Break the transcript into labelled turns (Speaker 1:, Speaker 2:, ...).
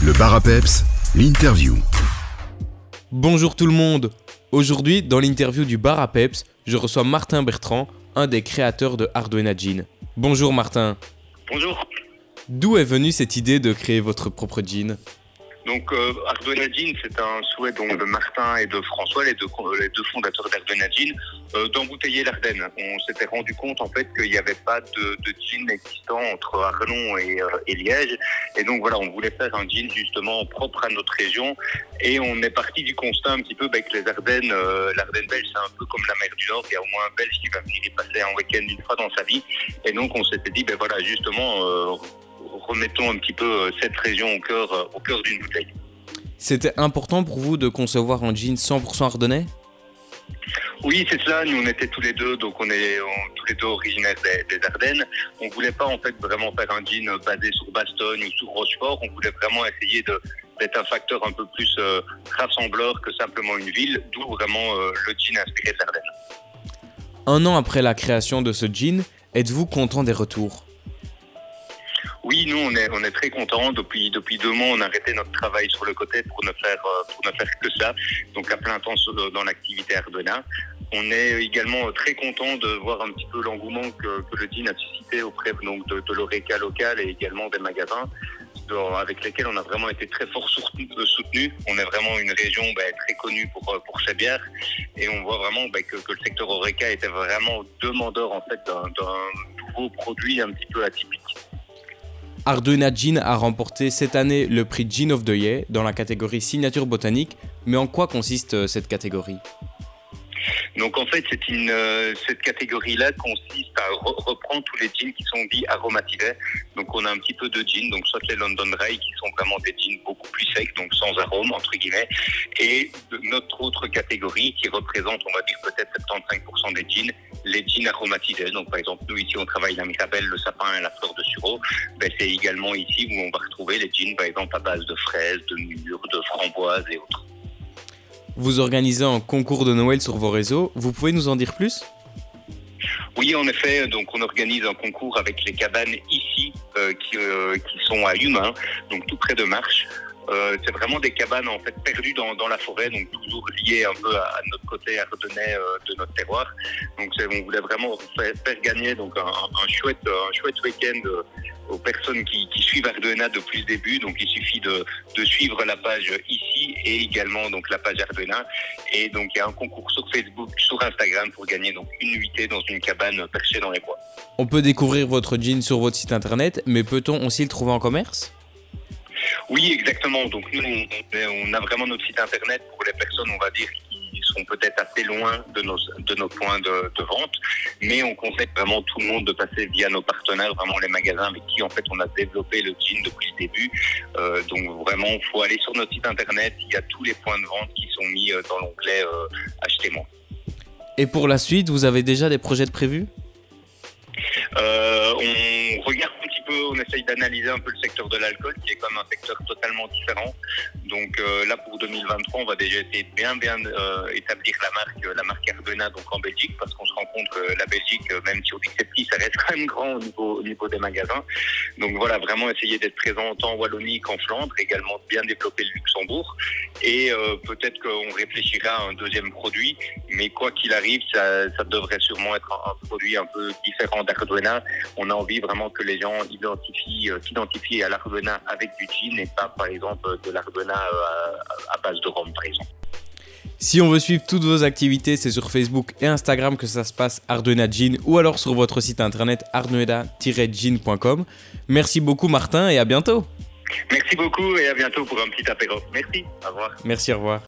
Speaker 1: Le bar à peps, l'interview.
Speaker 2: Bonjour tout le monde. Aujourd'hui, dans l'interview du bar à peps, je reçois Martin Bertrand, un des créateurs de Arduino Jean. Bonjour Martin.
Speaker 3: Bonjour.
Speaker 2: D'où est venue cette idée de créer votre propre jean?
Speaker 3: Donc, euh, Jean, c'est un souhait donc, de Martin et de François, les deux, les deux fondateurs Jean, euh, d'embouteiller l'Ardenne. On s'était rendu compte en fait qu'il n'y avait pas de, de jean existant entre Arlon et, euh, et, Liège. Et donc voilà, on voulait faire un jean justement propre à notre région. Et on est parti du constat un petit peu bah, que les Ardennes, euh, l'Ardenne belge, c'est un peu comme la mer du Nord. Il y a au moins un Belge qui va venir y passer un week-end une fois dans sa vie. Et donc on s'était dit, ben voilà, justement, euh, remettons un petit peu euh, cette région au cœur, euh, au cœur d'une bouteille.
Speaker 2: C'était important pour vous de concevoir un jean 100% ardennais?
Speaker 3: Oui, c'est cela. Nous, on était tous les deux, donc on est on, tous les deux originaires des, des, Ardennes. On voulait pas en fait vraiment faire un jean basé sur Bastogne ou sur Rochefort. On voulait vraiment essayer de d'être un facteur un peu plus euh, rassembleur que simplement une ville, d'où vraiment euh, le jean inspiré de l'Ardenne.
Speaker 2: Un an après la création de ce jean, êtes-vous content des retours?
Speaker 3: Oui, nous on est on est très contents. Depuis depuis deux mois, on a arrêté notre travail sur le côté pour ne faire pour ne faire que ça. Donc à plein temps dans l'activité Ardena. On est également très content de voir un petit peu l'engouement que, que, le jean a suscité auprès donc de, de l'ORECA local et également des magasins avec lesquels on a vraiment été très fort soutenus. On est vraiment une région bah, très connue pour, pour ses bières et on voit vraiment bah, que, que, le secteur Oreca était vraiment demandeur en fait d'un nouveau produit un petit peu atypique.
Speaker 2: Arduino Jean a remporté cette année le prix Jean of the Year dans la catégorie signature botanique, mais en quoi consiste cette catégorie?
Speaker 3: Donc en fait, euh, cette catégorie-là consiste à re reprendre tous les jeans qui sont dits aromatisés. Donc on a un petit peu de jeans, donc soit les London Dry qui sont vraiment des jeans beaucoup plus secs, donc sans arôme entre guillemets, et notre autre catégorie qui représente, on va dire peut-être 75% des jeans, les jeans aromatisés. Donc par exemple, nous ici on travaille la mirabelle, le sapin et la fleur de sureau. Ben, c'est également ici où on va retrouver les jeans par exemple à base de fraises, de mûres, de framboises et autres.
Speaker 2: Vous organisez un concours de Noël sur vos réseaux. Vous pouvez nous en dire plus?
Speaker 3: Oui, en effet. Donc, on organise un concours avec les cabanes ici, euh, qui, euh, qui, sont à Humain, donc tout près de Marche. Euh, c'est vraiment des cabanes en fait perdues dans, la forêt, donc toujours liées un peu à, notre côté ardennais euh, de notre terroir. Donc on voulait vraiment faire, gagner donc un, chouette un chouette week-end aux personnes qui, suivent Ardena depuis le début. Donc il suffit de, de, suivre la page ici et également donc la page Ardena. Et donc il y a un concours sur Facebook, sur Instagram pour gagner donc une nuitée dans une cabane perchée dans les bois.
Speaker 2: On peut découvrir votre jean sur votre site internet, mais peut-on aussi le trouver en commerce?
Speaker 3: Oui, exactement. Donc nous, on a vraiment notre site internet pour les personnes, on va dire, qui sont peut-être assez loin de nos, de nos points de, vente, mais on conseille vraiment tout le monde de passer via nos partenaires, vraiment les magasins avec qui en fait on a développé le jean depuis le début. Euh, donc vraiment, il faut aller sur notre site internet, il y a tous les points de vente qui sont mis dans l'onglet euh, Achetez-moi.
Speaker 2: Et pour la suite, vous avez déjà des projets de prévus?
Speaker 3: On essaye d'analyser un peu le secteur de l'alcool, qui est comme un secteur totalement différent. Donc euh, là, pour 2023, on va déjà essayer bien, bien euh, établir la marque, la marque Ardena donc en Belgique, parce qu'on se rend compte que la Belgique, même si on dit que c'est petit, ça reste quand même grand au niveau, au niveau des magasins. Donc voilà, vraiment essayer d'être présent en Wallonie qu'en Flandre, également bien développer le Luxembourg. Et euh, peut-être qu'on réfléchira à un deuxième produit, mais quoi qu'il arrive, ça, devrait sûrement être un, produit un peu différent d'Ardena. On a envie vraiment que les gens identifient, euh, s'identifient à l'Ardena avec du gin et pas, par exemple, de l'Ardena à, à base de rhum, par exemple.
Speaker 2: Si on veut suivre toutes vos activités, c'est sur Facebook et Instagram que ça se passe Arduino Jean ou alors sur votre site internet arduino-jean.com. Merci beaucoup Martin et à bientôt.
Speaker 3: Merci beaucoup et à bientôt pour un petit apéro. Merci, au revoir.
Speaker 2: Merci, au revoir.